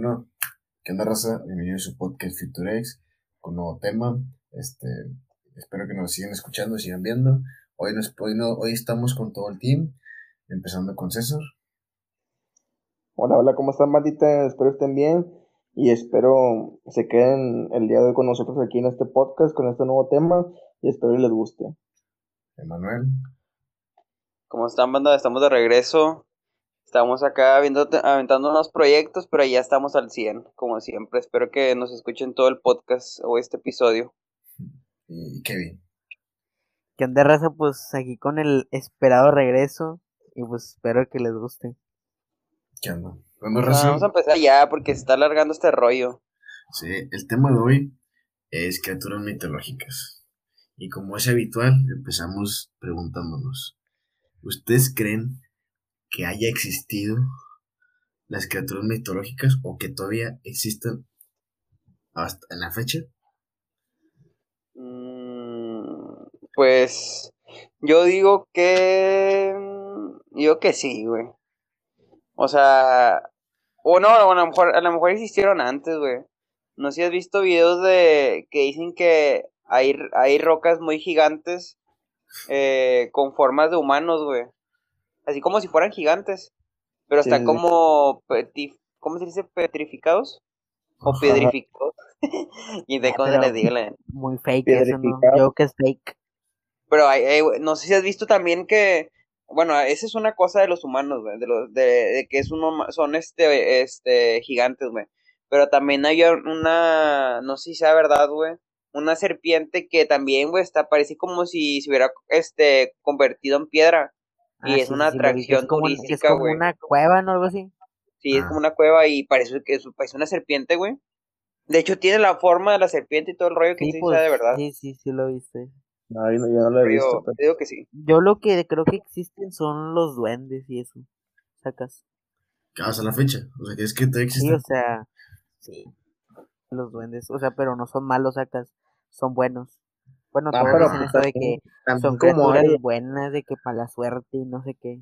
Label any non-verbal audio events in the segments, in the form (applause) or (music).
Bueno, ¿qué onda, raza? Bienvenido a su podcast Futurex con un nuevo tema. Este, espero que nos sigan escuchando, sigan viendo. Hoy, nos, hoy, no, hoy estamos con todo el team, empezando con César. Hola, hola, ¿cómo están, bandita? Espero estén bien y espero se queden el día de hoy con nosotros aquí en este podcast con este nuevo tema y espero que les guste. Emanuel. ¿Cómo están, banda? Estamos de regreso Estamos acá viendo, aventando unos proyectos, pero ya estamos al 100, como siempre. Espero que nos escuchen todo el podcast o este episodio. Y Kevin. ¿Qué onda, raza? Pues aquí con el esperado regreso. Y pues espero que les guste. ¿Qué onda? vamos a empezar ya porque se está alargando este rollo. Sí, el tema de hoy es criaturas mitológicas. Y como es habitual, empezamos preguntándonos: ¿Ustedes creen que haya existido las criaturas mitológicas o que todavía existen hasta en la fecha? Mm, pues yo digo que yo que sí, güey. O sea, o no, a lo mejor a lo mejor existieron antes, güey. No sé si has visto videos de que dicen que hay, hay rocas muy gigantes eh, con formas de humanos, güey así como si fueran gigantes, pero están como, ¿cómo se dice? Petrificados o pedrificados. (laughs) y de cómo se les diga Muy fake eso, ¿no? Yo que es fake. Pero hay, no sé si has visto también que, bueno, esa es una cosa de los humanos, güey, de, los, de, que es uno, son este, este, gigantes, güey. Pero también hay una, no sé si sea verdad, güey, una serpiente que también, güey, está, parece como si se hubiera, este, convertido en piedra. Y ah, es una atracción turística, Es como una cueva, ¿no? Algo así. Sí, es como una cueva y parece que es, una serpiente, güey. De hecho, tiene la forma de la serpiente y todo el rollo que sí, pues, de verdad. Sí, sí, sí lo viste. No, yo no, lo he visto. Te digo que sí. Yo lo que creo que existen son los duendes y eso. Sacas. Hasta la fecha. O sea, es que te existen. Sí, o sea, sí. Los duendes. O sea, pero no son malos, sacas. Son buenos. Bueno, ah, todos dicen eso de que son criaturas buenas, de que para la suerte y no sé qué.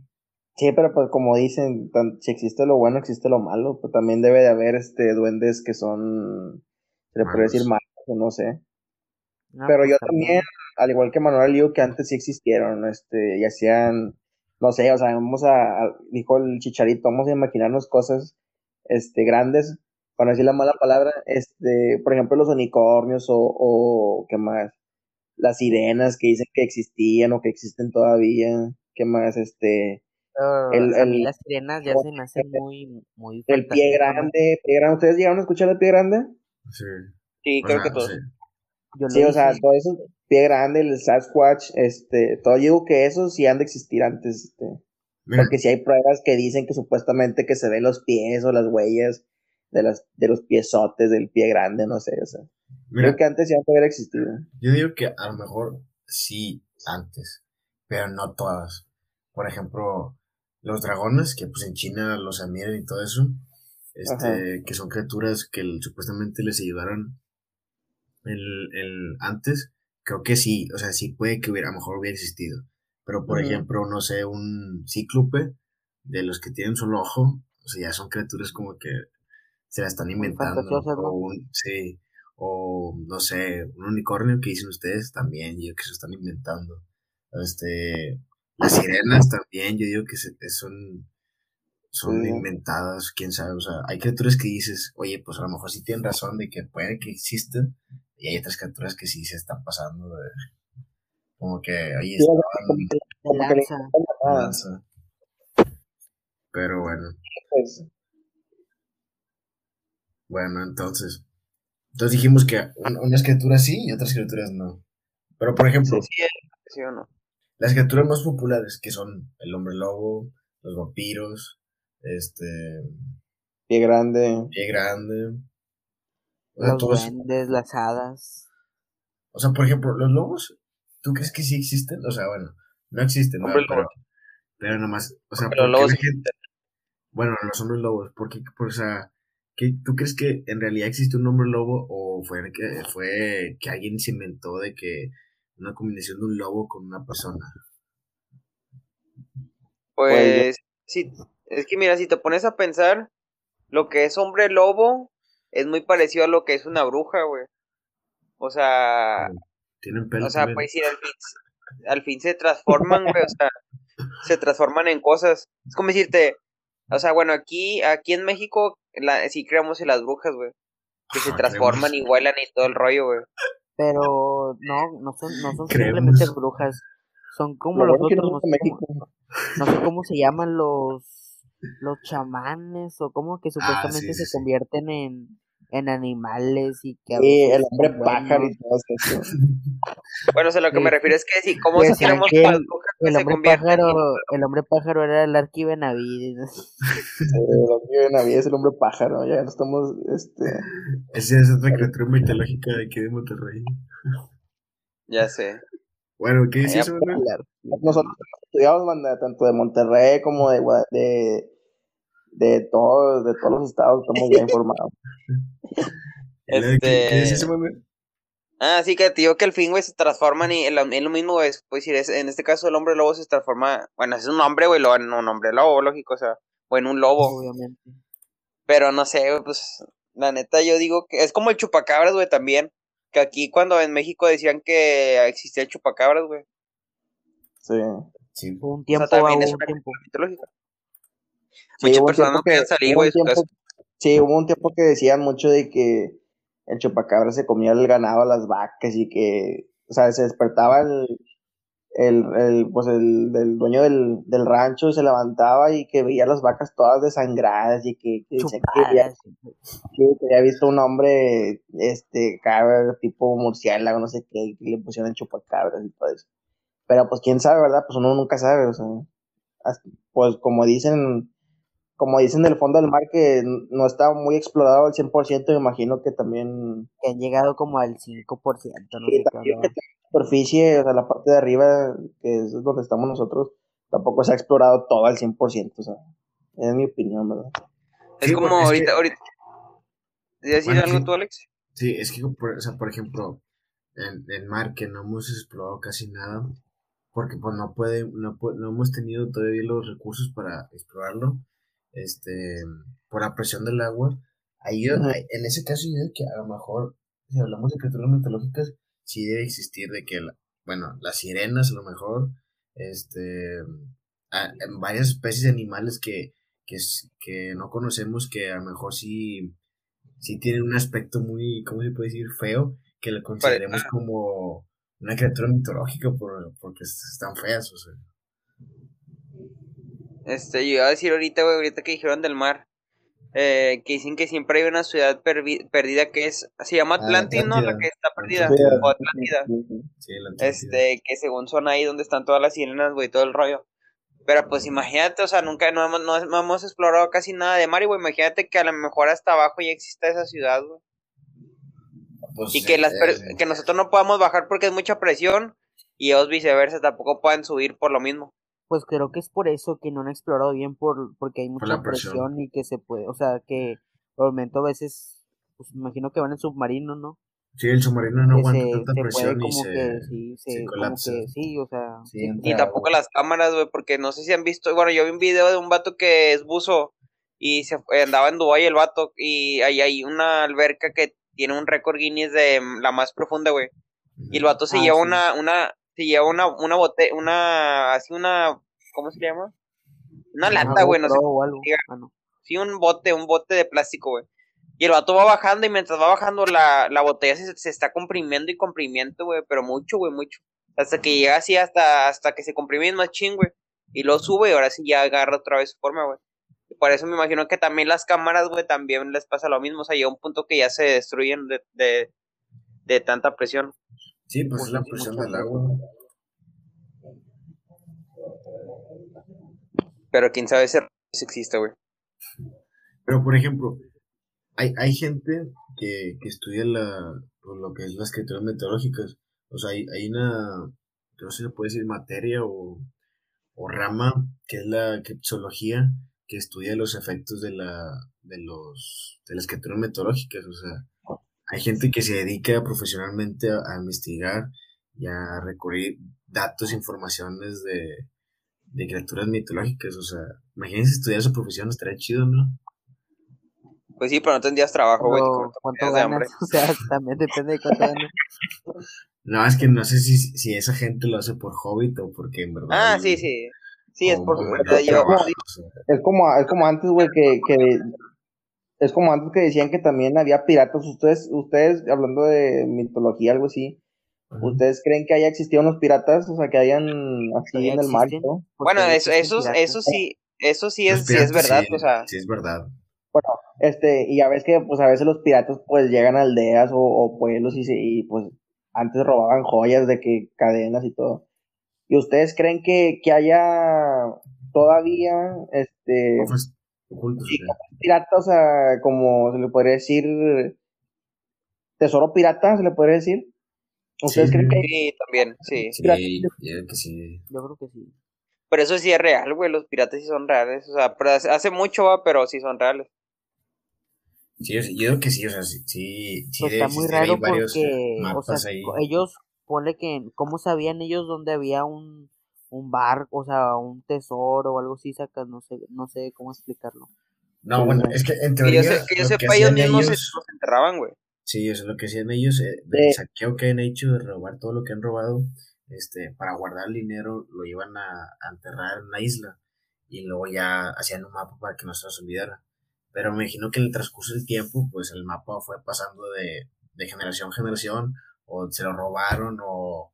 Sí, pero pues como dicen, si existe lo bueno, existe lo malo, pues también debe de haber este duendes que son, se le puede decir malos, o no sé. pero pues yo también, al igual que Manuel, digo que antes sí existieron, este, y hacían, no sé, o sea, vamos a, dijo el chicharito, vamos a imaginarnos cosas, este, grandes, para decir la mala palabra, este, por ejemplo, los unicornios o, o ¿qué más? Las sirenas que dicen que existían o que existen todavía, ¿qué más? Este, ah, el, a mí las sirenas ya se me hacen (laughs) muy, muy El pie grande, pie grande, ¿ustedes llegaron a escuchar el pie grande? Sí. Sí, creo que todos. Sí. o sea, todo eso, pie grande, el Sasquatch, este, todo yo digo que eso sí han de existir antes, este, porque si hay pruebas que dicen que supuestamente que se ven los pies o las huellas de las, de los piezotes del pie grande, no sé, o sea. Creo que antes ya hubiera existido. Yo digo que a lo mejor sí antes, pero no todas. Por ejemplo, los dragones, que pues en China los admiran y todo eso, este, que son criaturas que supuestamente les ayudaron el, el, antes, creo que sí, o sea, sí puede que hubiera, a lo mejor hubiera existido. Pero por ejemplo, no sé, un cíclope de los que tienen solo ojo, o sea, ya son criaturas como que se la están inventando. Un, sí, o no sé, un unicornio que dicen ustedes también, yo que se están inventando. Este, las sirenas también, yo digo que son, son inventadas, quién sabe, o sea, hay criaturas que dices, oye, pues a lo mejor sí tienen razón de que puede que existen, y hay otras criaturas que sí se están pasando de, como que ahí estaban, pero bueno. Pues. Bueno, entonces, entonces dijimos que unas criaturas sí y otras criaturas no. Pero por ejemplo, sí, o no. las criaturas más populares que son el hombre lobo, los vampiros, este pie grande, pie grande, los duendes, las hadas. O sea, por ejemplo, los lobos, ¿tú crees que sí existen? O sea, bueno, no existen, ¿no? pero, pero nomás, o sea, porque la gente, bueno, los hombres lobos, porque, por, o sea, ¿Tú crees que en realidad existe un hombre lobo o fue que, fue que alguien se inventó de que una combinación de un lobo con una persona? Pues, sí, es que mira, si te pones a pensar, lo que es hombre lobo es muy parecido a lo que es una bruja, güey. O sea, tienen pelo. O sea, pues sí, al fin, al fin se transforman, güey, o sea, se transforman en cosas. Es como decirte, o sea, bueno, aquí, aquí en México la, sí creamos en las brujas, güey. Que se ah, transforman y vuelan y todo el rollo, güey. Pero no, no son, no son simplemente brujas. Son como los otros. No, no sé cómo se llaman los los chamanes o como que ah, supuestamente se convierten en en animales y que sí, el hombre pájaro y todo eso. (laughs) bueno, o sea, lo que me refiero es que si cómo se tiramos el, el hombre pájaro, el hombre pájaro era el Arqui Benavides. (laughs) el Arqui Benavides es el hombre pájaro, ya no estamos este Esa es otra criatura mitológica de aquí de Monterrey. Ya sé. Bueno, ¿qué dices, Nosotros estudiamos tanto de Monterrey como de, de de todos, de todos los estados estamos bien (laughs) informados. este... ¿Qué, dices, Ah, sí, que te digo que al fin, güey, se transforman y es lo mismo, güey, pues decir, en este caso el hombre lobo se transforma, bueno, es un hombre, güey, en un hombre lobo, lógico, o sea, o en un lobo. Obviamente. Pero no sé, güey, pues, la neta yo digo que es como el chupacabras, güey, también. Que aquí cuando en México decían que existía el chupacabras, güey. Sí. sí. Un tiempo, o sea, también es una tiempo. mitológica. Sí, Muchas personas que, salir, güey. Sí, hubo un tiempo que decían mucho de que el chupacabra se comía el ganado a las vacas y que, o sea, se despertaba el, el, el pues el, el dueño del, del, rancho se levantaba y que veía las vacas todas desangradas y que, que, que, había, que, había, visto un hombre, este, cabra, tipo murciélago, no sé qué, que le pusieron chupacabras y todo eso. Pero pues quién sabe, ¿verdad? Pues uno nunca sabe, o sea, pues como dicen como dicen del fondo del mar que no está muy explorado al 100%, me imagino que también... Que han llegado como al 5%, no sé la superficie, o sea, la parte de arriba, que es donde estamos nosotros, tampoco se ha explorado todo al 100%, o sea, es mi opinión, ¿verdad? Es como ahorita, ahorita... decir algo tú, Alex? Sí, es que, por, o sea, por ejemplo, en el mar que no hemos explorado casi nada, porque pues no puede, no, no hemos tenido todavía los recursos para explorarlo, este, por la presión del agua. Ahí, en ese caso, yo digo que a lo mejor, si hablamos de criaturas mitológicas, sí debe existir de que, bueno, las sirenas a lo mejor, este, en varias especies de animales que, que, que no conocemos, que a lo mejor sí, sí tienen un aspecto muy, ¿cómo se puede decir? Feo, que le consideremos como una criatura mitológica por, porque están feas, o sea. Este, yo iba a decir ahorita, güey, ahorita que dijeron del mar, eh, que dicen que siempre hay una ciudad perdida que es, se llama ah, Atlantis, ¿no? La que está perdida, o Atlántida. Sí, este, que según son ahí donde están todas las sirenas, güey, todo el rollo. Pero pues imagínate, o sea, nunca, no hemos, no, hemos explorado casi nada de mar, y güey, imagínate que a lo mejor hasta abajo ya exista esa ciudad, güey. Pues y que, las, que nosotros no podamos bajar porque es mucha presión, y ellos viceversa tampoco pueden subir por lo mismo pues creo que es por eso que no han explorado bien, por porque hay mucha presión. y que se puede, o sea, que por el momento a veces, pues imagino que van en submarino, ¿no? Sí, el submarino no aguanta tanta presión y se, que, sí, se, colapsa. sí, o sea... y tampoco las cámaras, güey, porque no sé si han visto, bueno, yo vi un video de un vato que es buzo y se andaba en Dubái el vato y ahí hay una alberca que tiene un récord Guinness de la más profunda, güey. Y el vato se ah, lleva una, una, se lleva una, una bote, una, así una, ¿cómo se llama? Una lata, güey, no sé. Ah, sí, un bote, un bote de plástico, güey. Y el vato va bajando y mientras va bajando la, la botella se, se, está comprimiendo y comprimiendo, güey, pero mucho, güey, mucho. Hasta que llega así, hasta, hasta que se comprime más ching, güey. Y lo sube y ahora sí ya agarra otra vez su forma, güey. Y por eso me imagino que también las cámaras, güey, también les pasa lo mismo. O sea, llega un punto que ya se destruyen de, de, de tanta presión. Sí, pues es la presión del agua. Pero quién sabe si existe, güey. Pero por ejemplo, hay, hay gente que, que estudia la, pues, lo que es las escrituras meteorológicas. O sea, hay, hay una, no sé si se puede decir materia o, o rama, que es la criptología, que estudia los efectos de la, de los, de las escrituras meteorológicas. O sea, hay gente que se dedica profesionalmente a, investigar y a recurrir datos, informaciones de, de criaturas mitológicas. O sea, imagínense estudiar esa profesión, estaría chido, ¿no? Pues sí, pero no tendrías trabajo, güey. ¿Cuánto ganas? O sea, (laughs) también depende de cuánto ganas. No, es que no sé si, si esa gente lo hace por Hobbit o porque en verdad. Ah, sí, sí. Sí, es por. yo, es, como, es como antes, güey, que, que. Es como antes que decían que también había piratas. Ustedes, ustedes hablando de mitología, algo así. ¿Ustedes creen que haya existido unos piratas? O sea, que hayan así en el mar, ¿no? Bueno, eso, eso, eso sí, eso sí es, sí es verdad, o sea. Sí es verdad. Bueno, este, y ya ves que, pues a veces los piratas, pues llegan a aldeas o, o pueblos y, y, pues antes robaban joyas de que cadenas y todo. ¿Y ustedes creen que, que haya todavía, este, piratas, o sea, como se le podría decir, tesoro pirata, se le podría decir? ¿Ustedes creen que Sí, también, sí. Sí, yo, que sí. yo creo que sí. Pero eso sí es real, güey, los piratas sí son reales, o sea, hace mucho va, pero sí son reales. Sí, yo, creo que sí, o sea, sí, sí, pues está muy raro porque, o sea, ellos, pone que, ¿cómo sabían ellos dónde había un, un barco, o sea, un tesoro o algo así, sacas, no sé, no sé cómo explicarlo. No, bueno, es que en teoría... Que yo, sé, que yo sepa, ellos mismos se, enterraban, güey. Sí, eso es lo que hacían ellos, eh, del saqueo que han hecho, de robar todo lo que han robado, este, para guardar el dinero, lo iban a, enterrar en la isla, y luego ya hacían un mapa para que no se los olvidara. Pero me imagino que en el transcurso del tiempo, pues el mapa fue pasando de, de generación a generación, o se lo robaron, o...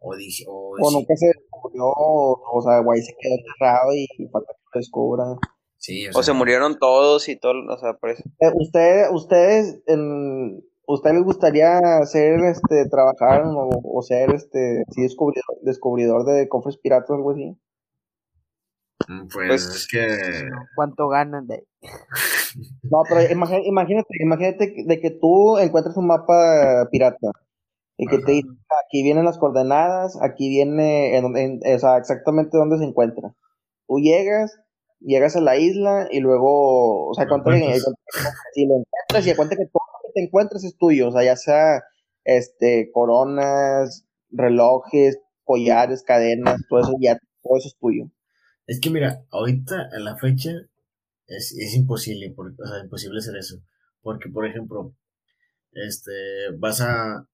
O, o, o nunca se descubrió, o, sea, guay se quedó enterrado y falta que lo descubran. Sí, o, se murieron todos y todo, o sea, por eso. Eh, usted, ustedes, en, ¿usted les gustaría ser, este, trabajar o, ser, este, sí, descubridor, descubridor de cofres piratas o algo así? Mm, pues, pues, es que... ¿Cuánto ganan de No, pero imagínate, imagínate de que tú encuentras un mapa pirata y que te dice, aquí vienen las coordenadas, aquí viene, en, o sea, exactamente dónde se encuentra. Tú llegas, llegas a la isla y luego, o sea, cuánto si lo encuentras y cuenta que todo lo que te encuentres es tuyo, o sea, ya sea, este, coronas, relojes, collares, cadenas, todo eso ya, todo eso es tuyo. Es que mira, ahorita en la fecha es, es imposible, porque, o sea, imposible hacer eso. Porque, por ejemplo, este, vas a,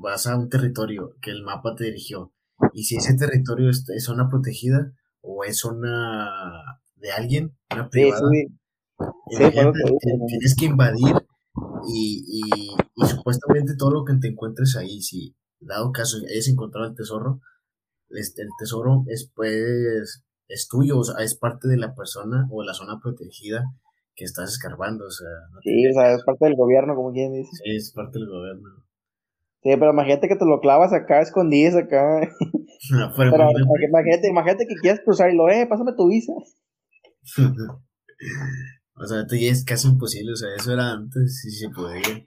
vas a un territorio que el mapa te dirigió. Y si ese territorio es, zona protegida o es zona de alguien, una privada, tienes que invadir y, y, y, supuestamente todo lo que te encuentres ahí, si dado caso hayas encontrado el tesoro, este, el tesoro es pues es tuyo, o sea, es parte de la persona o la zona protegida que estás escarbando, o sea. sí, o sea, es parte del gobierno, como quien dice. Sí, es parte del gobierno. Sí, pero imagínate que te lo clavas acá, escondidas acá. (laughs) No, pero, imagínate, imagínate que quieres cruzar y lo, eh, pásame tu visa. (laughs) o sea, esto ya es casi imposible, o sea, eso era antes, sí se podía.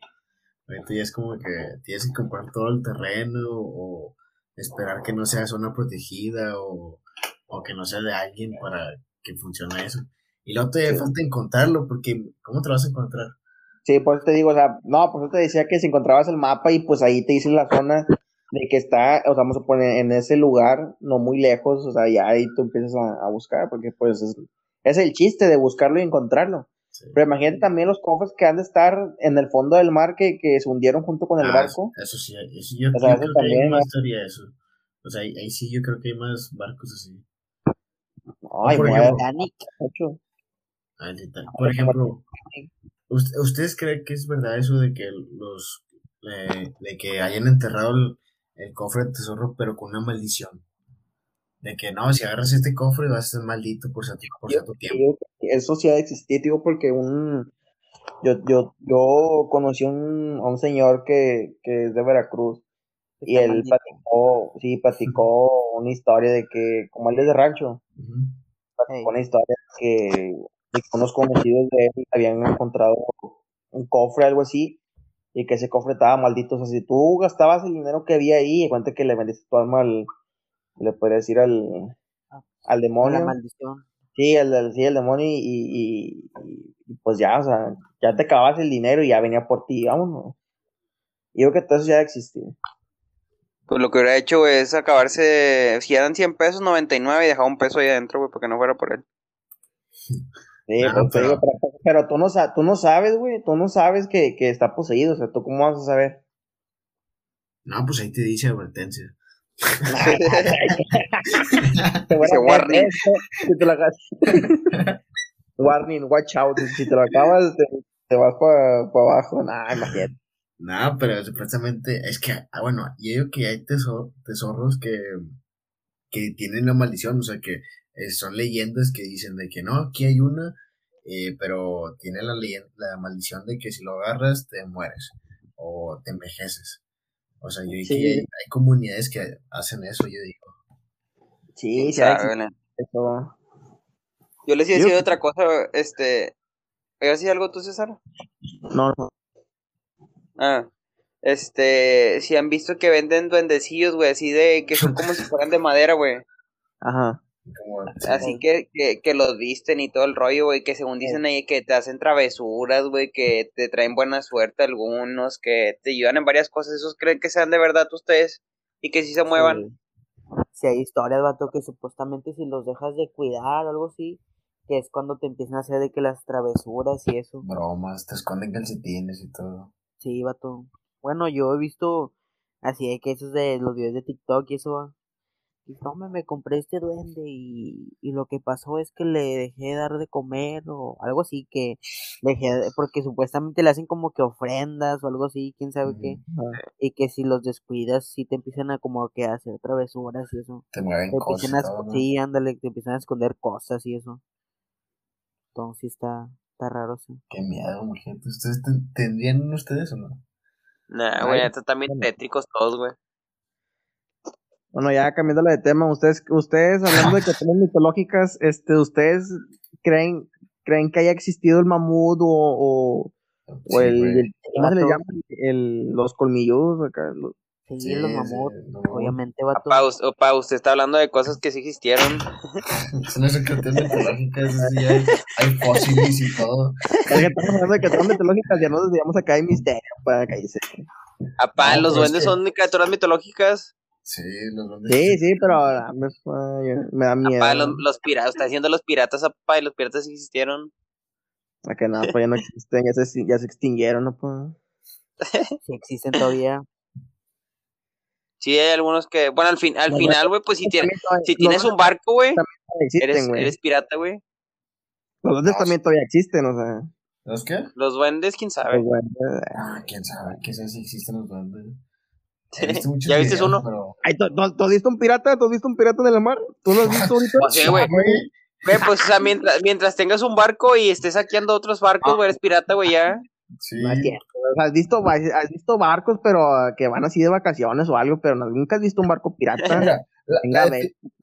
Ahorita ya es como que tienes que comprar todo el terreno o esperar que no sea zona protegida o, o que no sea de alguien para que funcione eso. Y luego te falta encontrarlo, porque ¿cómo te lo vas a encontrar? Sí, por eso te digo, o sea, no, por eso te decía que si encontrabas el mapa y pues ahí te dice la zona de que está, o sea, vamos a poner en ese lugar, no muy lejos, o sea, ya ahí tú empiezas a, buscar, porque pues es, es, el chiste de buscarlo y encontrarlo. Pero imagínate también los cofres que han de estar en el fondo del mar que, que se hundieron junto con el ah, barco. Eso sí, eso yo, creo que hay más historia eso. O sea, ahí, sí yo creo que hay más barcos así. Ay, por ejemplo, por ejemplo, ¿Ustedes creen que es verdad eso de que los eh, de que hayan enterrado el, cofre de tesoro pero con una maldición? De que no, si agarras este cofre vas a ser maldito por, cierto, tiempo. eso sí ha existido, digo, porque un yo, yo, yo conocí un, a un señor que, que es de Veracruz y él platicó, sí, platicó una historia de que, como él es de rancho, platicó una historia de que unos conocidos de él habían encontrado un cofre, algo así, y que ese cofre estaba maldito. O sea, si tú gastabas el dinero que había ahí, y cuenta que le vendiste tu alma al, le podría decir al, al demonio. La maldición. Sí, el, sí, el demonio, y, y, pues ya, o sea, ya te acabas el dinero y ya venía por ti, vámonos. Y yo creo que todo eso ya existía. Pues lo que hubiera hecho es acabarse, si eran 100 pesos, 99 y dejar un peso ahí adentro, güey, porque no fuera por él. (laughs) Sí, pues, pero... pero, tú no, tú no sabes, güey, tú no sabes que, que está poseído, o sea, ¿tú cómo vas a saber? No, pues ahí te dice advertencia. (laughs) warning. (laughs) Si te lo (laughs) warning, watch out. Si te lo acabas, te, vas para abajo. Nah, imagínate. No, pero supuestamente es que, ah, bueno, yo digo que hay tesoros que, que tienen la maldición, o sea, que eh, son leyendas que dicen de que no, aquí hay una, eh, pero tiene la, la maldición de que si lo agarras te mueres o te envejeces. O sea, yo hay, comunidades que hacen eso, yo digo. Sí, sí, eso. Yo les iba a decir otra cosa, este, ¿me a decir algo tú, César? No, no. Ah, este, si han visto que venden duendecillos, güey, así de que son como si fueran de madera, güey. Ajá. Así que, que, que, los visten y todo el rollo, güey, que según dicen ahí que te hacen travesuras, güey, que te traen buena suerte algunos, que te ayudan en varias cosas, ¿esos creen que sean de verdad ustedes? Y que sí se muevan. Si hay historias, vato, que supuestamente si los dejas de cuidar o algo así, que es cuando te empiezan a hacer de que las travesuras y eso. Bromas, te esconden calcetines y todo. Sí, vato. Bueno, yo he visto así hay que esos de los videos de TikTok y eso. Y no, me, me compré este duende y, y lo que pasó es que le dejé dar de comer o algo así que dejé, porque supuestamente le hacen como que ofrendas o algo así, quién sabe qué. Y que si los descuidas, sí te empiezan a como que hacer travesuras y eso. Te mueven cosas. Sí, ándale, te empiezan a esconder cosas y eso. Entonces está, está raro, sí. Qué miedo, gente. ¿Ustedes tendrían ustedes o no? Nah, güey, están también tétricos todos, güey. Bueno, ya cambiando de tema, ustedes, ustedes hablando de cuestiones mitológicas, este, ¿ustedes creen, creen que haya existido el mamut o, o, el, ¿cómo se le llama? El, los colmilludos acá, Sí, los mamuts, obviamente va todo. Opa, usted está hablando de cosas que sí existieron. no son cuestiones mitológicas, sí, hay, hay fósiles y todo. estamos hablando de cuestiones mitológicas, ya nos desviamos acá hay misterio para que dice. Apá, ¿los duendes son criaturas mitológicas? Sí, los duendes. Sí, sí, pero me, me da miedo. Apá, los, los piratas, está diciendo los piratas, apá, y los piratas existieron. A que nada, pues ya no existen, ya se, ya se extinguieron, ¿no? Pues. (laughs) Sí existen todavía. Sí, hay algunos que, bueno, al, fin, al final, güey, pues si, tienes, si tienes un barco, güey, eres, eres pirata, güey. Los duendes también todavía existen, o sea. ¿Los qué? Los duendes, quién sabe. Los duendes. Ah, quién sabe, qué sé si existen los duendes. ¿Ya viste uno? Ay, ¿tú, has visto un pirata? ¿Tú has visto un pirata en el mar? ¿Tú lo has (laughs) visto ahorita? Pues sí, güey. Güey, pues, o sea, mientras, mientras tengas un barco y estés saqueando otros barcos, güey, eres pirata, güey, ya. Sí. has visto, has visto barcos, pero que van así de vacaciones o algo, pero nunca has visto un barco pirata. (laughs) la,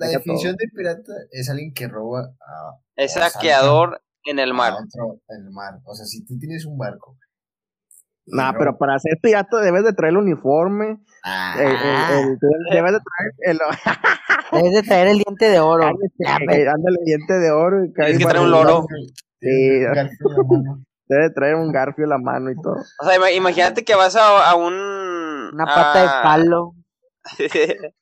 definición de pirata es alguien que roba a. Es saqueador en el mar. en el mar. O sea, si tú tienes un barco. Nah, pero para ser pirata debes de traer el uniforme. Ah. debes de traer el. debes de traer el diente de oro. Ándale, el diente de oro. Tienes que traer un loro. Sí. (laughs) Debe traer un garfio en la mano y todo. O sea, imagínate que vas a, un. Una pata de palo. (laughs)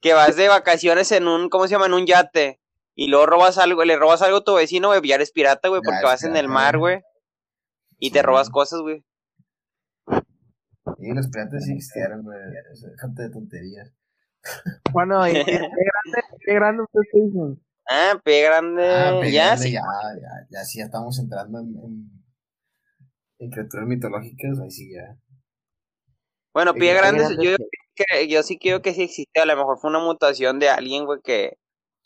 que vas de vacaciones en un. ¿Cómo se llama? En un yate. Y luego robas algo, le robas algo a tu vecino, güey. Ya eres pirata, güey, porque vas en el mar, güey. Y te robas cosas, güey. Y los piratas sí existieron, güey. Déjate de tonterías. (laughs) Bueno, ¿y qué, grande, qué grande ustedes dicen? Ah, P grande. Ah, ya, sí. Ya, ya, ya, sí, ya estamos entrando en, en, criaturas mitológicas, ahí sí ya. Bueno, pie grande, yo, yo sí creo que sí existe, a lo mejor fue una mutación de alguien, güey, que,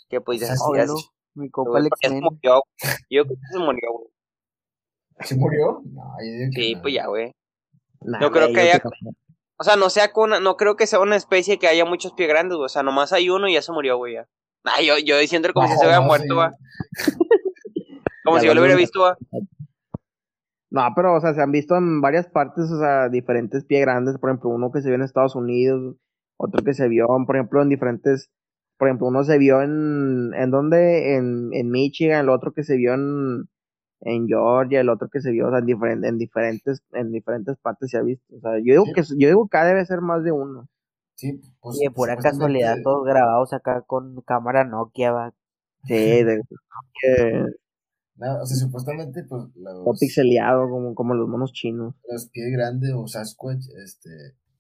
que pues ya oh, no. Mi copa Alex se murió. Yo creo que se murió, güey. ¿Se murió? No, yo sí, pues ya, güey. No creo que haya... O sea, no sea con no creo que sea una especie que haya muchos pie grandes, güey. O sea, nomás hay uno y ya se murió, güey, ya. Ay, yo, yo diciendo como si se hubiera muerto, (laughs) como si yo lo hubiera visto, va. No, pero, o sea, se han visto en varias partes, o sea, diferentes pie grandes, por ejemplo, uno que se vio en Estados Unidos, otro que se vio, por ejemplo, en diferentes, por ejemplo, uno se vio en, ¿en dónde? En, en Michigan, el otro que se vio en, en Georgia, el otro que se vio, o sea, en, diferentes, en diferentes, en diferentes partes se ha visto, o sea, yo digo que, yo digo que debe ser más de uno. Sí, pues. Y de pura casualidad, todos grabados acá con cámara Nokia, va. Sí, de, No, o sea, supuestamente, pues. Los, o pixeleado, como, como los monos chinos. Los pies grandes o Sasquatch, este.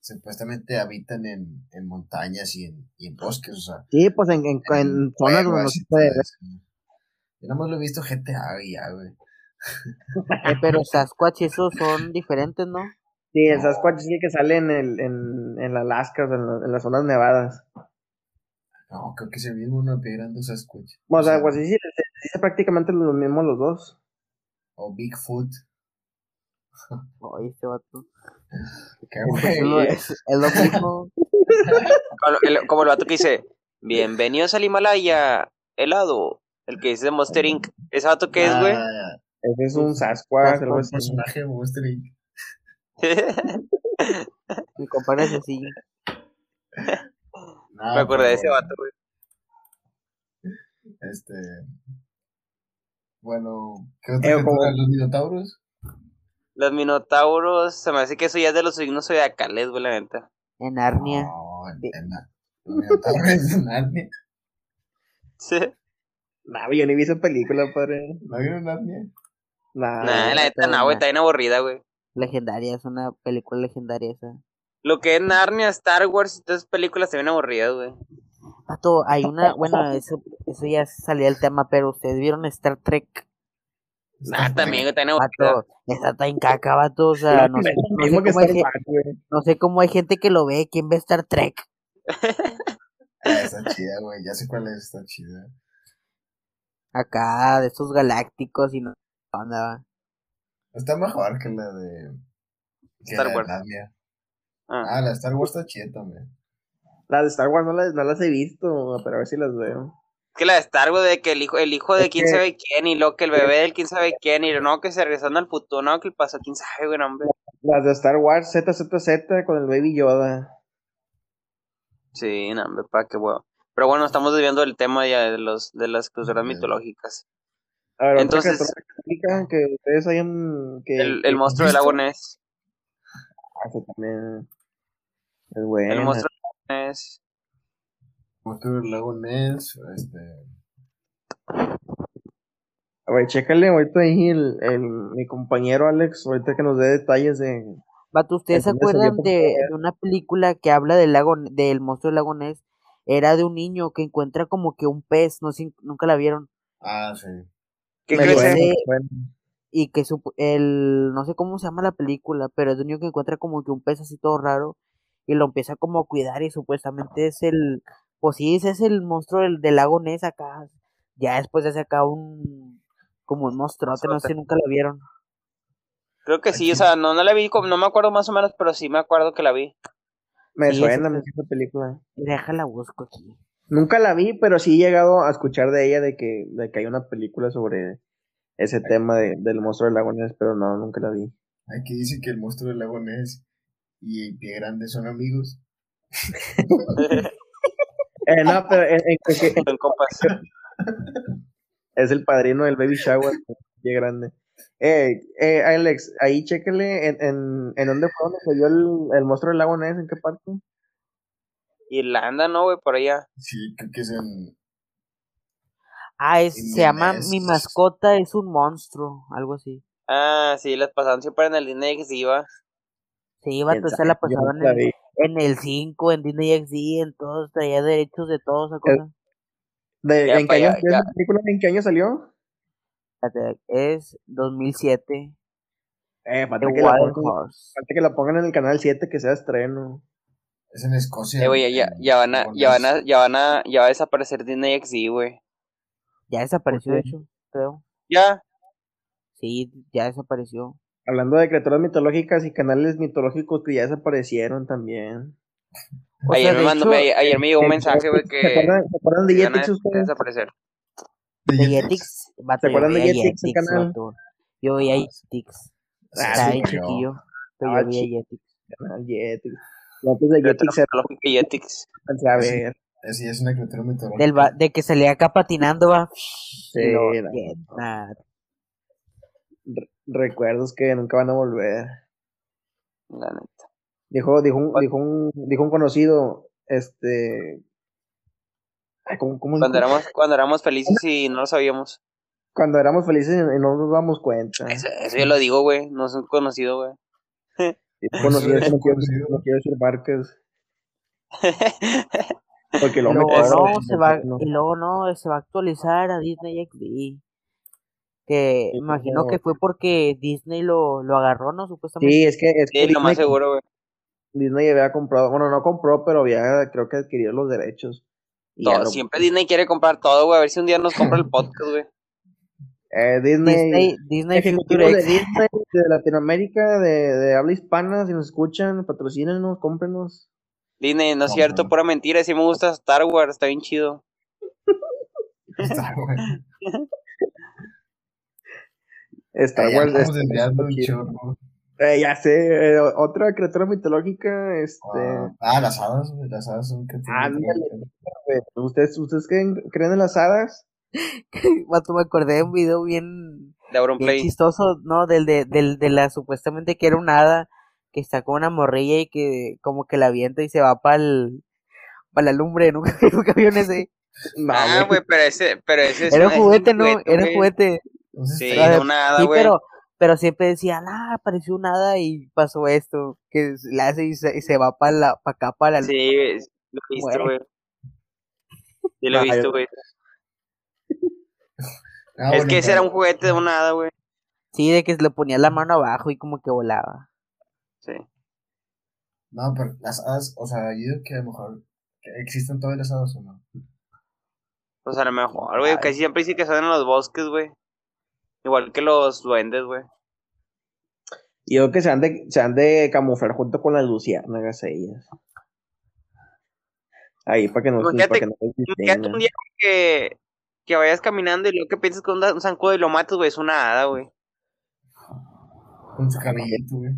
Supuestamente habitan en, en montañas y en, y en bosques, o sea. Sí, pues en, en, en zonas donde no se puede ver. Yo nada más lo he visto GTA ya, güey. Eh, pero (laughs) Sasquatch, esos son diferentes, ¿no? Sí, el Sasquatch es el que sale en, el, en, en Alaska, en, en las zonas nevadas. No, creo que es el mismo uno pie grande Sasquatch. Bueno, o sea, pues sí, sí, sí, prácticamente los mismos los dos. O Bigfoot. Oye, este vato. Qué güey. Es, lo mismo. como, el, como el vato que dice, bienvenidos al Himalaya, helado. El que dice Monster Inc. ¿Ese vato qué es, güey? Ese es un Sasquatch, algo así. personaje de Monster Inc. (laughs) Mi compadre es así. (laughs) Me acordé de ese vato, güey. Este. Bueno, ¿qué otra eh, como... ¿Los minotauros? Los minotauros, se me hace que eso ya es de los signos zodiacales, güey, la neta. En Arnia. No, en, en, los minotauros es en Arnia. (laughs) Sí. Nah, yo ni vi esa película, padre. ¿No vieron Narnia? Nah, nah la neta no, güey, está bien aburrida, güey. Legendaria, es una película legendaria esa. Lo que es Narnia, Star Wars y todas esas películas se ven aburridas, güey. Pato, hay una, bueno, eso, eso ya salía el tema, pero ustedes vieron Star Trek. Nah, también, güey, está aburrida. Está tan caca, vato, o sea, no sé, no sé, cómo hay, no sé cómo hay gente que lo ve, ¿quién ve Star Trek? (laughs) Ah, está chida, güey, ya sé cuál es, está chida acá de estos galácticos y no andaba. Está mejor que la de Star Wars. Ah. ah. la de Star Wars está chida también. La de Star Wars no las, no las he visto, pero a ver si las veo. Que la de Star Wars de que el hijo, el hijo de quién sabe quién y lo que el bebé del quién sabe quién y no que se regresando al futuro, no que pasó quién sabe, güey, hombre. Las de Star Wars ZZZ con el Baby Yoda. Sí, no, hombre, pa' qué huevo. Pero bueno, estamos viendo el tema ya de los de las culturas mitológicas. A ver, Entonces, que ustedes hayan que el, el monstruo del lago Ness. Ah, eso también es bueno. El monstruo del lago Ness. Monstruo del lago Ness, este a ver, chécale ahorita ahí el, el, mi compañero Alex, ahorita que nos dé detalles de... Vato, ¿ustedes se acuerdan de, de, una película que habla del lago, del monstruo del lago Ness? era de un niño que encuentra como que un pez, no sé, nunca la vieron. Ah, sí. Y que su, el, no sé cómo se llama la película, pero es de un niño que encuentra como que un pez así todo raro y lo empieza como a cuidar y supuestamente es el, pues sí, ese es el monstruo del, del lago Ness acá. Ya después de acá un, como un monstruo, no sé si nunca la vieron. Creo que sí, o sea, no, no la vi, no me acuerdo más o menos, pero sí me acuerdo que la vi. Me suena esa película. Déjala busco aquí. Nunca la vi, pero sí he llegado a escuchar de ella de que, de que hay una película sobre ese tema de, del monstruo del lago Ness, pero no, nunca la vi. Aquí dice que el monstruo del lago Ness y el pie grande son amigos. (laughs) eh, no, pero en, (laughs) es el padrino del baby shower, pie grande. Eh, eh, Alex, ahí chéquele en, en, en dónde fue donde se dio el, el monstruo del lago Ness, en qué parte. Irlanda, ¿no, güey? Por allá. Sí, creo que es en. Ah, es, se llama Mi mascota es un monstruo, algo así. Ah, sí, las pasaban siempre en el Disney XD, iba. Sí, iba, entonces la pasaban en, en, el 5, en Disney XD, en todos, traía derechos de todos, esa cosa. ¿De, ¿en, qué año, ¿En qué año salió? es 2007. Eh, falta que, la pongan, falta que la pongan en el canal 7 que sea estreno. Es en Escocia. Eh, ya, ya, van a, ya van a, ya van a, ya va a desaparecer Disney XD, güey. Ya desapareció, de hecho, creo. ¿Ya? Sí, ya desapareció. Hablando de criaturas mitológicas y canales mitológicos que ya desaparecieron también. (laughs) ayer, me mandó, ayer me llegó un mensaje, güey, que... ¿Se acuerdan, de Jetix ustedes? desaparecer. De Jetix, ¿Se acuerdan de Jetix, el canal? Yo veía Jetix. Está ahí chiquillo. Pero yo veía Jetix. Canal Jetix. Antes de Jetix era Jetix. A ver. Sí, es una criatura mitológica. Del de que salía acá patinando, va. Sí, recuerdos que nunca van a volver. La neta. Dijo, dijo, un, dijo, un, dijo un conocido, este, cuando, éramos, cuando éramos felices y no lo sabíamos. Cuando éramos felices y no nos damos cuenta. Eso, yo lo digo, güey. No son conocido, güey. (laughs) (laughs) conocido, no, quiero, (laughs) no quiero decir marcas. Porque luego, no, se va, y luego no, se va a actualizar a Disney XD. Que imagino que fue porque Disney lo, lo agarró, ¿no? Supuestamente. Sí, es que. Es que lo más seguro, güey. Disney había comprado, bueno, no compró, pero había, creo que adquirido los derechos. Siempre Disney quiere comprar todo, güey. A ver si un día nos compra el (laughs) podcast, güey. Eh, Disney, Disney, Disney de Disney, de Latinoamérica, de, de habla hispana, si nos escuchan, patrocínenos, cómprenos. Disney, no es cierto, pura mentira, sí me gusta Star Wars, está bien chido. (laughs) Star Wars. (laughs) Star Wars. Estamos desviando un chorro. Eh, ya sé, eh, otra criatura mitológica, este... Ah, ah las hadas, las hadas son criaturas ¿Ustedes, ¿Ustedes creen, creen en las hadas? (laughs) Mato, me acordé de un video bien, de bien chistoso, ¿no? Del de, del de la supuestamente que era una hada que está con una morrilla y que como que la avienta y se va para para la lumbre, nunca, (laughs) nunca vio ese. (laughs) ah, güey, pero ese, pero ese Era un juguete, ¿no? Era un juguete. Sí, una hada, güey. pero, pero siempre decían, ah, apareció una hada y pasó esto, que la hace y se, va para la, para acá, para la Sí, lo he visto, güey. Sí, lo he visto, güey. Ah, es que ese era un juguete de una hada, güey. Sí, de que le ponía la mano abajo y como que volaba. Sí. No, pero las hadas, o sea, yo digo que a lo mejor existen todas las hadas o no. Pues a lo mejor, güey, que siempre sí que salen en los bosques, güey. Igual que los duendes, güey. Y yo que se han de, se han de camuflar junto con las luciérnagas ellas. Ahí, para que no, para que no un día que, que vayas caminando y lo que piensas con un zancudo y lo matas, güey, es una hada, güey. Con su cabellito, güey.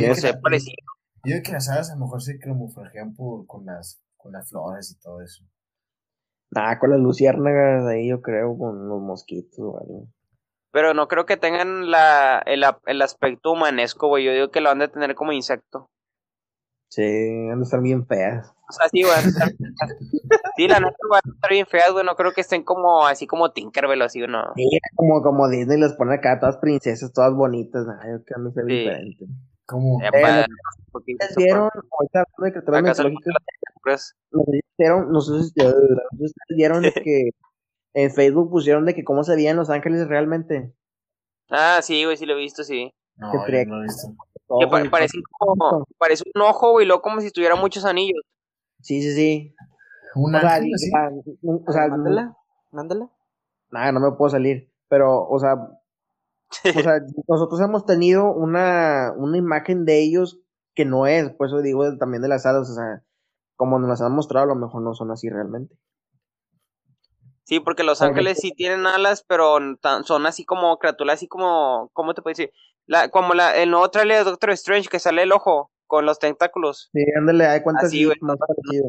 Yo sé, parecido. Yo creo que las hadas a lo mejor se camuflajean por, con, las, con las flores y todo eso. Ah, con las luciérnagas ahí yo creo, con los mosquitos o algo. Pero no creo que tengan la, el, el aspecto humanesco, güey. Yo digo que lo han de tener como insecto. Sí, han de estar bien feas. O sea, sí, güey. (laughs) sí, la neta van a estar bien feas, güey. No creo que estén como así como Tinkerbell, así, ¿no? Sí, como, como Disney les pone acá todas princesas, todas bonitas. Nah, yo creo que de ser sí. diferente. Como. Eh, ¿Ustedes vieron, ahorita hablando de criaturas mitológicas, no sé si ustedes vieron (laughs) que en Facebook pusieron de que cómo se veían Los Ángeles realmente. Ah, sí, güey, sí lo he visto, sí. No, no lo he visto. Que parece como, parece un ojo, güey, luego como si tuviera muchos anillos. Sí, sí, sí. Una o sea, ¿sí? o sea, mándala, mándala. Nada, no me puedo salir, pero, o sea, o sea, nosotros hemos tenido una, una imagen de ellos que no es, por eso digo también de las hadas, o sea, como nos las han mostrado, a lo mejor no son así realmente. Sí, porque los ángeles sí tienen alas, pero son así como criaturas, así como, ¿cómo te puedo decir? La, como la, el nuevo trailer de Doctor Strange que sale el ojo con los tentáculos. Sí, ándale, hay cuentas así, más parecido,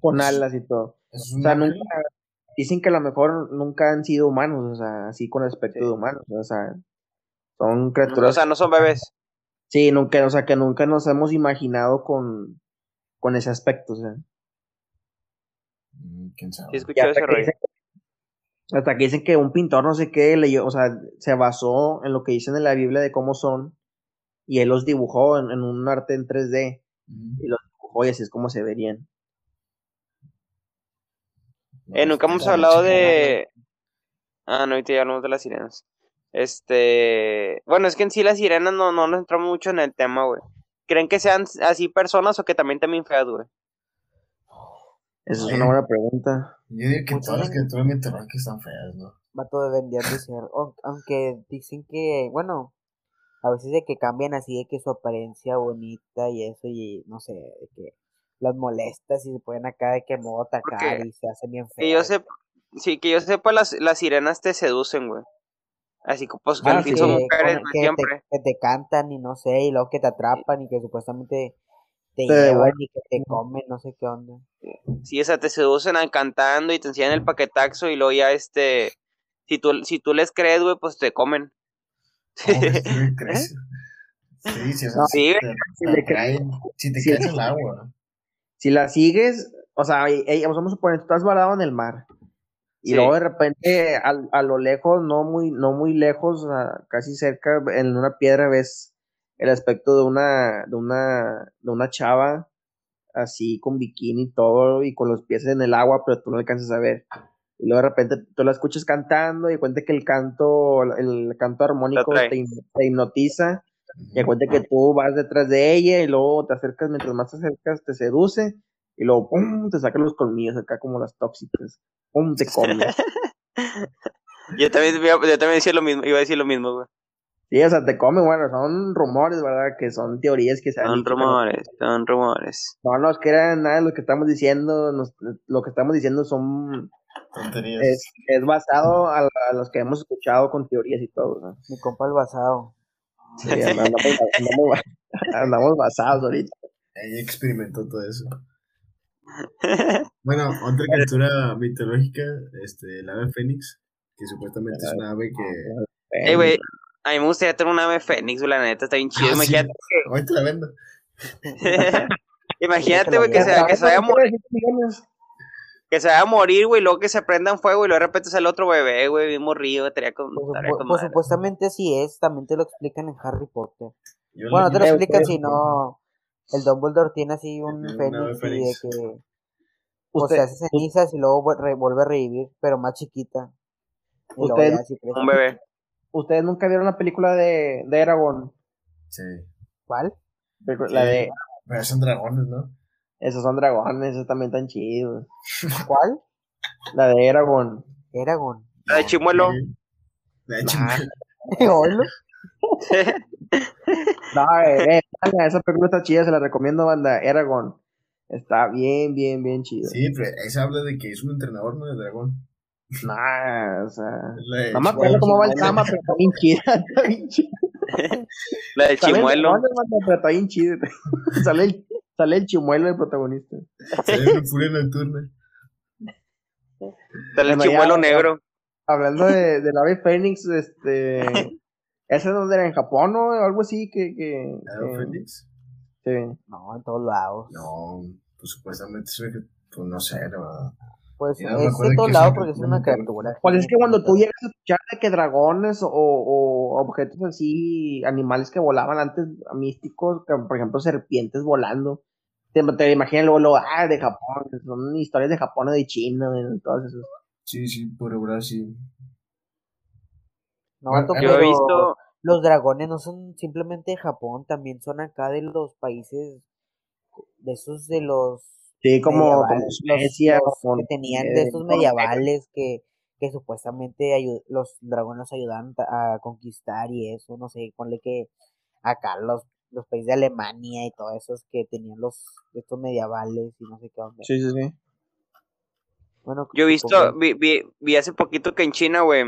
con alas y todo. o sea, nunca, dicen que a lo mejor nunca han sido humanos, o sea, así con aspecto de humanos, o sea, son criaturas. O sea, no son bebés. Sí, nunca, o sea, que nunca nos hemos imaginado con, con ese aspecto, o sea. Mm, ¿Quién sabe? Sí, escuché ese rollo. Hasta que dicen que un pintor no sé qué leyó, o sea, se basó en lo que dicen en la Biblia de cómo son y él los dibujó en, un arte en 3D y los dibujó y así es como se verían. Eh, nunca hemos hablado de... Ah, no, ahorita ya hablamos de las sirenas. Este... Bueno, es que en sí las sirenas no, no nos entramos mucho en el tema, güey. ¿Creen que sean así personas o que también también feas, güey? Esa es una buena pregunta. Yo digo que todas las criaturas mitológicas están feas, ¿no? Va todo de ser. Aunque dicen que, bueno, a veces de que cambian así de que su apariencia bonita y eso, y no sé, de que las molestas y se ponen acá de que modo atacar y se hacen bien feas. Que yo sepa, sí, que yo sepa, las, las sirenas te seducen, güey. Así como pues, que ah, son mujeres, siempre. que te cantan y no sé, y luego que te atrapan y que supuestamente te llevan y que te comen, no sé qué onda. Sí, o sea, te seducen cantando y te enseñan el paquetaxo y luego ya este, si tú, si tú les crees, güey, pues te comen. Sí, sí, o sea, (laughs) sí, si, te, caen, si te caes el agua. Si la sigues, o sea, vamos a suponer, tú estás varado en el mar Y luego de repente, a, a, lo lejos, no muy, no muy lejos, casi cerca, en una piedra ves el aspecto de una, de una, de una chava, así con bikini y todo, y con los pies en el agua, pero tú no alcanzas a ver. Y luego de repente tú la escuchas cantando y cuenta que el canto, el canto armónico te, hipnotiza. Y cuenta que tú vas detrás de ella y luego te acercas, mientras más te acercas, te seduce y luego ¡pum! te saca los colmillos acá como las tóxicas. ¡Pum! te come. (laughs) yo también, yo también decía lo mismo, iba a decir lo mismo, güey. Sí, o sea, te come, bueno, son rumores, ¿verdad? Que son teorías que se han Son rumores, son rumores. No nos crean nada de lo que estamos diciendo, lo que estamos diciendo son... Tonterías. Es, es basado a, los que hemos escuchado con teorías y todo, ¿no? Mi compa el basado. Sí, andamos, andamos, andamos basados ahorita. Ella experimentó todo eso. (laughs) Bueno, otra criatura mitológica, este, el ave fénix, que supuestamente es una ave que... Ey, güey, a mí me gustaría tener una ave fénix, la neta, está bien chido. Ah, Imagínate Hoy te la vendo. (laughs) Imagínate, güey, que, se, que se vaya a morir. Que se vaya a morir, güey, luego que se prenda en fuego y luego de repente sale otro bebé, güey, bien morrido, estaría con... Pues, pues supuestamente sí es, también te lo explican en Harry Potter. bueno, te lo explican si no... El Dumbledore tiene así un fénix y de que o se hace cenizas y luego vuelve a revivir, pero más chiquita. Ustedes, un bebé. ¿Ustedes nunca vieron la película de, de Eragon? Sí. ¿Cuál? La de... Pero son dragones, ¿no? Esos son dragones, esos también están chidos. (laughs) ¿Cuál? La de Eragon. Eragon. La de Chimuelo. La de Chimuelo. (laughs) (laughs) no, eh, eh, esa película está chida, se la recomiendo, banda. Eragon. Está bien, bien, bien chido. Sí, pero se habla de que es un entrenador, ¿no? De dragón. Nah, o sea. No me acuerdo cómo va el cama, pero está bien chida. Está bien chida. La del chimuelo. Pero está bien chido. sale, el, sale el chimuelo el protagonista. Sale el furia nocturna. Sale el chimuelo negro. Hablando de, del ave Fénix, este. (laughs) ¿Ese es donde era en Japón o algo así? que, que, ¿Ave Fénix? Sí. No, en todos lados. No, pues supuestamente pues no sé, ¿verdad? Pues es de todos lados porque es una criatura. Pues es que cuando tú llegas a escuchar de que dragones o, o objetos así, animales que volaban antes, místicos, por ejemplo serpientes volando, te, te imaginas luego, lo ah, de Japón, son historias de Japón o de China, de todas esas. Sí, sí, por ahora sí. No, yo he visto los dragones no son simplemente de Japón, también son acá de los países, de esos de los... Sí, como, que tenían de esos medievales que, que supuestamente los dragones ayudaban a conquistar y eso, no sé, ponle que acá los, los países de Alemania y todo eso que tenían los estos medievales y no sé qué onda. Sí, sí, sí. Bueno, yo he visto, vi, vi, vi hace poquito que en China, güey,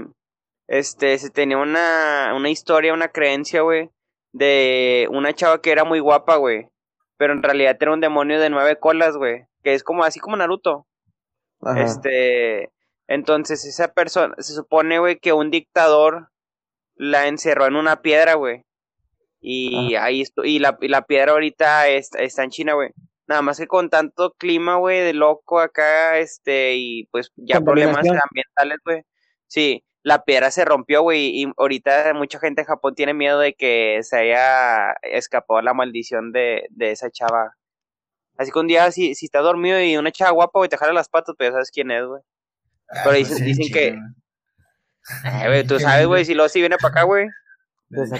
este, se tenía una, una historia, una creencia, güey, de una chava que era muy guapa, güey, pero en realidad era un demonio de nueve colas, güey, que es como así como Naruto. Este, entonces esa persona, se supone, güey, que un dictador la encerró en una piedra, güey. Y ahí y la, y la piedra ahorita está, está en China, güey. Nada más que con tanto clima, güey, de loco acá, este, y pues ya problemas ambientales, güey. Sí, la piedra se rompió, güey, y ahorita mucha gente en Japón tiene miedo de que se haya escapado la maldición de, de esa chava. Así que un día, si, si está dormido y una chava guapa, güey, te jala las patas, pues ya sabes quién es, güey. Ah, Pero dicen, pues dicen que... Eh, güey, tú (laughs) sabes, güey, si lo si viene para acá, güey. Nuez,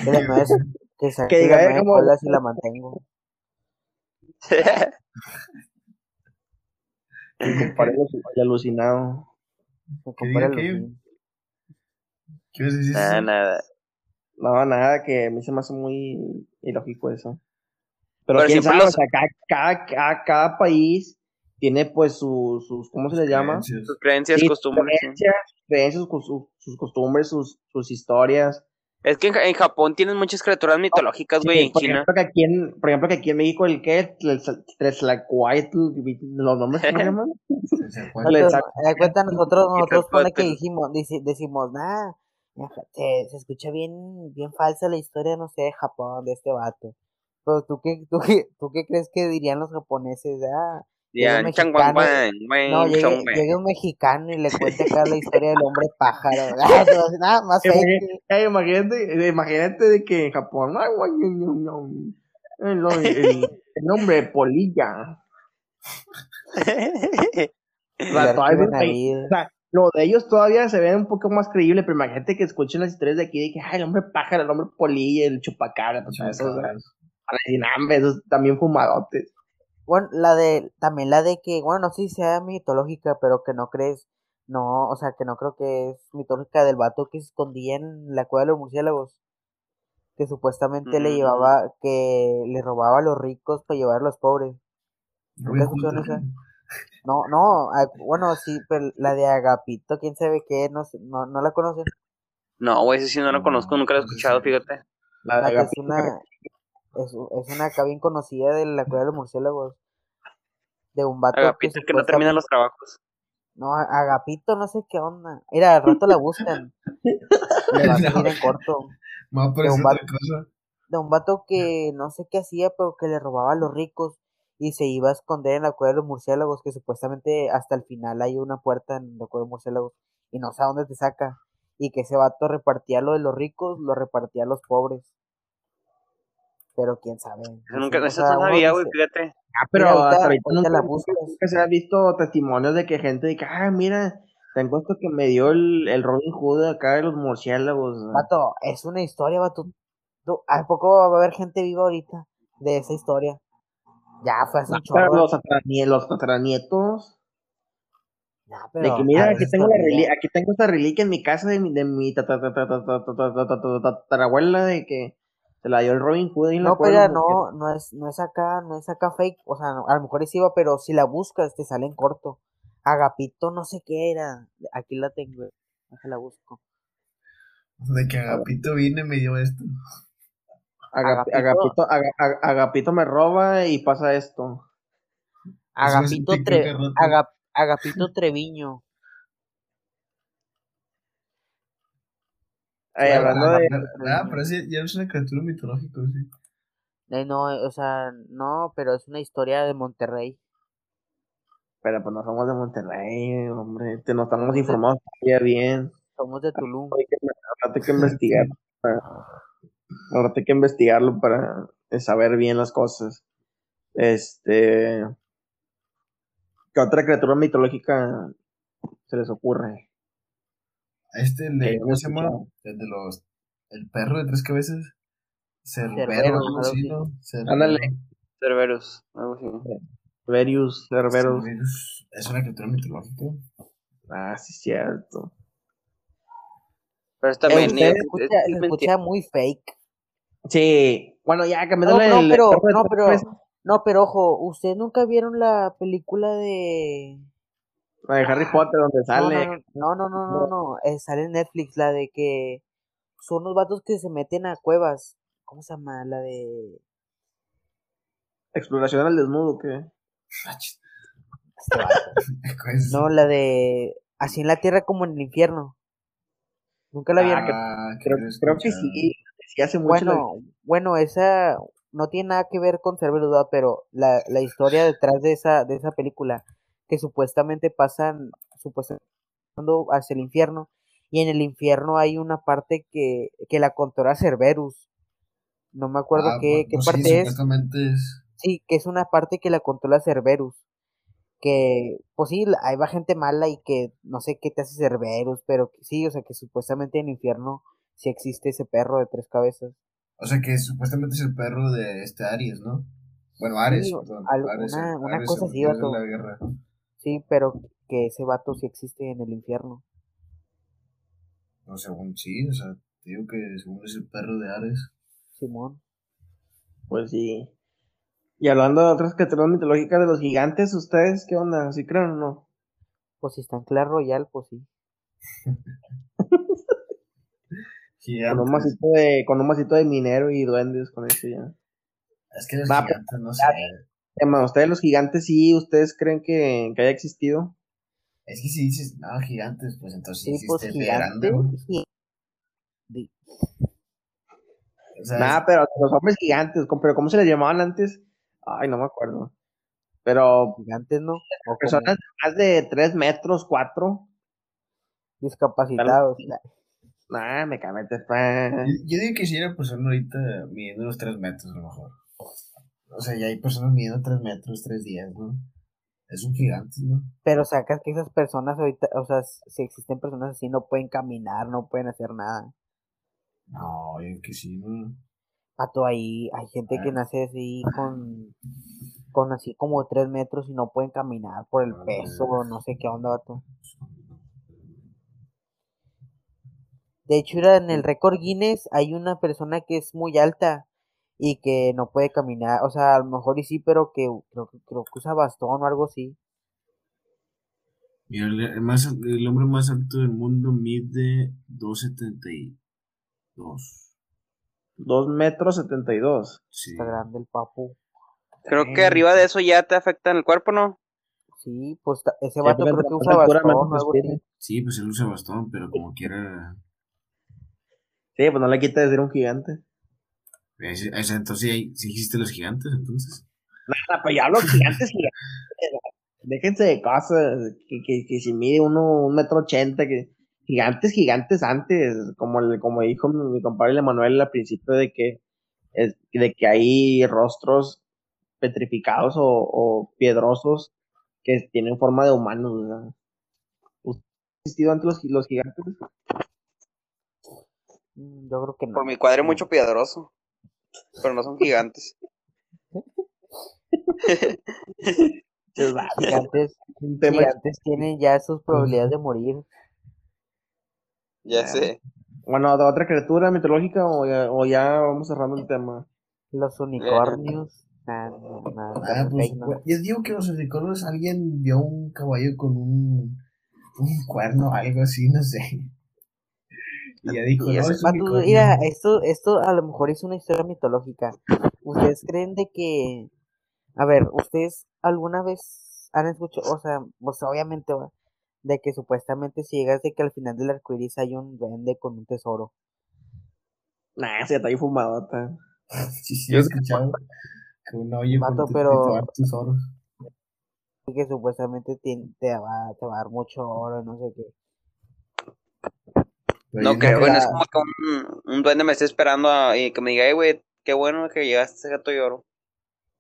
que que diga, la nuez si la mantengo. (laughs) Comparé alucinado. ¿Qué, ¿Qué vas a decir? Nada, nada. No, nada, que a mí se me hace muy ilógico eso. Pero, quién sabe, o sea, cada, cada, cada, país tiene pues sus, sus ¿cómo se le llama? Sus creencias, costumbres. Creencias, creencias sus, sus, costumbres, sus, sus historias. Es que en, Japón tienen muchas criaturas mitológicas, güey, en China. Ejemplo, que aquí en, por ejemplo, que aquí en México, el que, Tlacuaitl, los nombres, ¿cómo se (laughs) llaman? Da cuenta, nosotros, (laughs) nosotros pone que dijimos, decimos, nada, se, escucha bien, bien falsa la historia, no sé, de Japón, de este vato. Pero tú qué, tú qué, tú qué crees que dirían los japoneses, ah, Llega un, mexicano, no, llegue, un mexicano y le (laughs) cuente acá la historia del hombre pájaro. (laughs) Nada más eh, imagínate, imagínate de que en Japón el, el, (laughs) el nombre Polilla. lo de ellos todavía se ve un poco más creíble, pero imagínate que escuchen las historias de aquí de que Ay, el hombre pájaro, el hombre polilla, el chupacabra, todo eso, esos también fumadotes. Bueno, la de, también la de que, bueno, no sé si sea mitológica, pero que no crees, no, o sea, que no creo que es mitológica del vato que se escondía en la cueva de los murciélagos. Que supuestamente le llevaba, que le robaba a los ricos para llevar a los pobres. No, no, bueno, sí, pero la de Agapito, quién sabe qué, no, no, no la conocen. No, güey, ese sí no la conozco, nunca la he escuchado, fíjate. La de Agapito. Es una, es, es una acá bien conocida de la cueva de los murciélagos. De un vato. Agapito que, no termina los trabajos. No, Agapito, no sé qué onda. Mira, al rato la buscan. (laughs) Le va a salir en corto. de, un vato, de un vato que no sé qué hacía, pero que le robaba a los ricos y se iba a esconder en la cueva de los murciélagos, que supuestamente hasta el final hay una puerta en la cueva de los murciélagos y no sé a dónde te saca. Y que ese vato repartía lo de los ricos, lo repartía a los pobres pero quién sabe. Nunca, eso no sabía, güey, fíjate. Ah, pero hasta ahorita nunca, la buscas. se ha visto testimonios de que gente dice, ah, mira, tengo esto que me dio el, el Robin Hood acá de los murciélagos. Vato, es una historia, vato. Tú, ¿A poco va a haber gente viva ahorita de esa historia? Ya, fue hace un chorro. Los, los tataranietos. pero, de que mira, aquí tengo, la aquí tengo esta reliquia en mi casa de mi, de mi tatarabuela de que se la dio el Robin Hood y No, pero no, no es, no es acá, no es acá fake, o sea, a lo mejor es iba, pero si la buscas te sale en corto. Agapito no sé qué era, aquí la tengo, se la busco. De que Agapito viene me dio esto. Agapito, Agapito, me roba y pasa esto. Agapito, Agapito Treviño. Hablando de. Ah, pero ya es una criatura mitológica, sí. Eh, no, o sea, no, pero es una historia de Monterrey. Pero pues no somos de Monterrey, hombre. Te nos estamos informados bien. Somos de Tulum. Ahora hay que investigar. ahora hay que investigarlo para saber bien las cosas. Este. ¿Qué otra criatura mitológica se les ocurre? Este, el de, ¿cómo se llama? El de los. El perro de tres cabezas. Cerberus, ¿no? Ándale. Cerberus, algo así. Cerberus, Cerberus. Es una criatura mitológica. Ah, sí, cierto. Pero está bien. se, escucha, muy fake. Sí. Bueno, ya que me no, no, pero, no, pero, no, pero ojo, ¿ustedes nunca vieron la película de la de Harry Potter, donde sale. No, no, no, no, no, eh, sale en Netflix la de que son unos vatos que se meten a cuevas. ¿Cómo se llama? La de. Exploración al desnudo, ¿qué? (laughs) no, la de. Así en la tierra como en el infierno. Nunca la vieron. Ah, creo, que sí. sí hace mucho bueno, bueno, esa no tiene nada que ver con ser verdad, pero la, la historia detrás de esa, de esa película que supuestamente pasan supuestamente hacia el infierno y en el infierno hay una parte que, que la controla Cerberus. No me acuerdo ah, qué, qué parte es. Sí, que es una parte que la controla Cerberus. Que, pues sí, ahí va gente mala y que no sé qué te hace Cerberus, pero sí, o sea que supuestamente en el infierno sí existe ese perro de tres cabezas. O sea que supuestamente es el perro de este Aries, ¿no? Bueno, Ares, perdón. una, cosa así, Sí, pero que ese vato sí existe en el infierno. No, según sí, o sea, digo que según es el perro de Ares. Simón. Pues sí. Y hablando de otras criaturas mitológicas de los gigantes, ¿ustedes qué onda? ¿Sí creen o no? Pues si está en Clash Royale, pues sí. (laughs) con un masito de, con un masito de minero y duendes con eso ya. Es que los gigantes, no sé. ¿Ustedes los gigantes sí, ustedes creen que, que haya existido? Es que si dices, no, gigantes, pues entonces sí, pues gigantes. Nada, pero los hombres gigantes, pero ¿cómo se les llamaban antes? Ay, no me acuerdo. Pero. Gigantes, ¿no? personas más de 3 metros, 4. Discapacitados. Nah, me camete, Yo, digo que si era persona ahorita midiendo los 3 metros, a lo mejor. O sea, ya hay personas midiendo 3 metros, 3 días, ¿no? Es un gigante, ¿no? Pero sacas que esas personas ahorita, o sea, si existen personas así, no pueden caminar, no pueden hacer nada. No, yo que sí, ¿no? Pato, ahí hay gente que ah. nace así con, con así como 3 metros y no pueden caminar por el peso, no sé qué onda, vato. De hecho, en el récord Guinness hay una persona que es muy alta y que no puede caminar, o sea, a lo mejor y sí, pero que creo, creo que usa bastón o algo así. Mira, el, más, el hombre más alto del mundo mide 2.72. 2 metros 72. Sí. Está grande el papu. Creo que arriba de eso ya te afecta en el cuerpo, ¿no? Sí, pues ese vato creo que usa bastón o algo así. Sí, pues él usa bastón, pero como quiera... Sí, pues no le quita de ser un gigante. Entonces, ¿sí, ¿sí existen los gigantes, entonces? Nada, pues ya los gigantes, Déjense de cosas, que, que, que si mide uno un metro ochenta, que gigantes, gigantes antes, como, como dijo mi, compadre Emanuel al principio de que, es, de que hay rostros petrificados o, piedrosos que tienen forma de humanos. ¿verdad? ¿Han existido antes los, los gigantes? Yo creo que no. Por mi cuadre mucho piedroso. Pero no son gigantes. (laughs) gigantes, gigantes tienen ya sus probabilidades de morir. Ya sé. Bueno, ¿de otra criatura mitológica o ya, o ya vamos cerrando el tema? Los unicornios. Ah, pues, yo digo que los unicornios alguien vio un caballo con un, un cuerno, algo así, no sé. Y ya dijo, mira, esto, esto a lo mejor es una historia mitológica. ¿Ustedes creen de que, a ver, ustedes alguna vez han escuchado, o sea, pues obviamente, de que supuestamente si llegas de que al final del arco iris hay un duende con un tesoro? Nah, se está ahí fumado, (laughs) sí, sí, he escuchado que uno oye Mato, pero... tesoros. Que supuestamente te, te, va, te va a dar mucho oro, no sé qué. No creo, bueno, es como que un, un, duende me esté esperando y que me diga, güey, qué bueno que llegaste a ese gato y oro.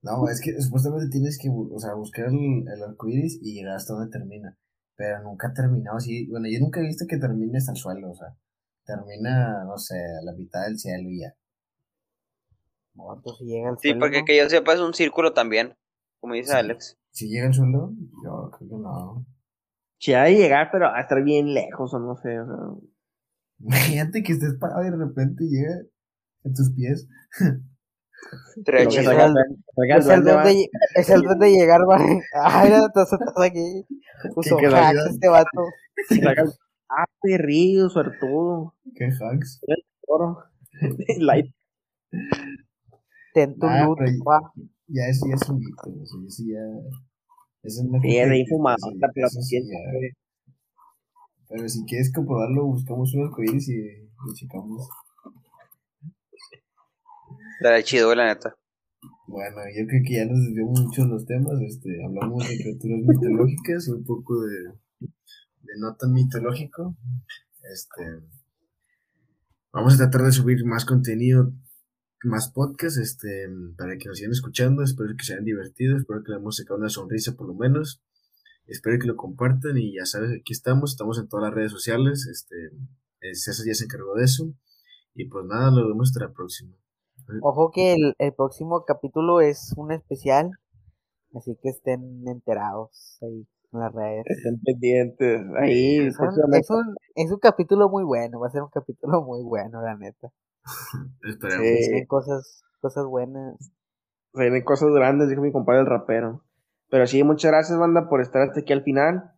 No, es que supuestamente tienes que o sea, buscar el, el arco iris y llegar hasta donde termina. Pero nunca ha terminado así. Bueno, yo nunca he visto que termine hasta el suelo, o sea, termina, no sé, a la mitad del cielo y ya. si llega al sí, porque que yo sepa es un círculo también, como dice Alex. Si llega al suelo, yo creo que no. Si ha de llegar, pero a estar bien lejos, o no sé, o sea. Imagínate que estés parado y de repente llega en tus pies. es, el, es, el de, es el de llegar, man. Ay, no, estás, aquí. Puso hacks este vato. (laughs) ah, perrillo, suertudo. ¿Qué hacks? (laughs) Light. Ten tu loot, Ya eso ya es un mito, eso ya... Es una... Sí, es infumado, pero pero si quieres comprobarlo, buscamos unos arcoíris y lo checamos. Dale chido, la neta. Bueno, yo creo que ya nos desviamos mucho los temas. Este, hablamos de criaturas mitológicas un poco de, de no tan mitológico. Este, vamos a tratar de subir más contenido, más podcasts, este, para que nos sigan escuchando. Espero que se hayan divertido, espero que le hemos sacado una sonrisa por lo menos. Espero que lo compartan y ya sabes, aquí estamos, estamos en todas las redes sociales. Este, César ya se encargó de eso. Y pues nada, lo vemos hasta la próxima. Ojo que el, el próximo capítulo es un especial, así que estén enterados ahí en las redes. Estén pendientes. Ahí, es un, es, un, es un capítulo muy bueno, va a ser un capítulo (laughs) muy bueno, la neta. (laughs) Esperemos. Sí. cosas, cosas buenas. Vienen cosas grandes, dijo mi compadre el rapero. Pero sí, muchas gracias, banda, por estar hasta aquí al final.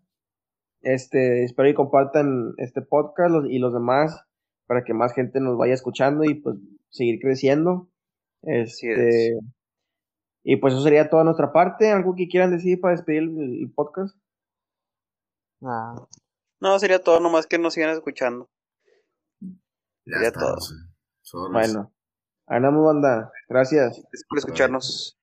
Este, espero que compartan este podcast y los demás para que más gente nos vaya escuchando y pues seguir creciendo. Este, y pues eso sería toda nuestra parte. ¿Algo que quieran decir para despedir el, podcast? No, sería todo, nomás que nos sigan escuchando. Ya sería todo. Bueno, andamos banda. Gracias. Gracias por escucharnos.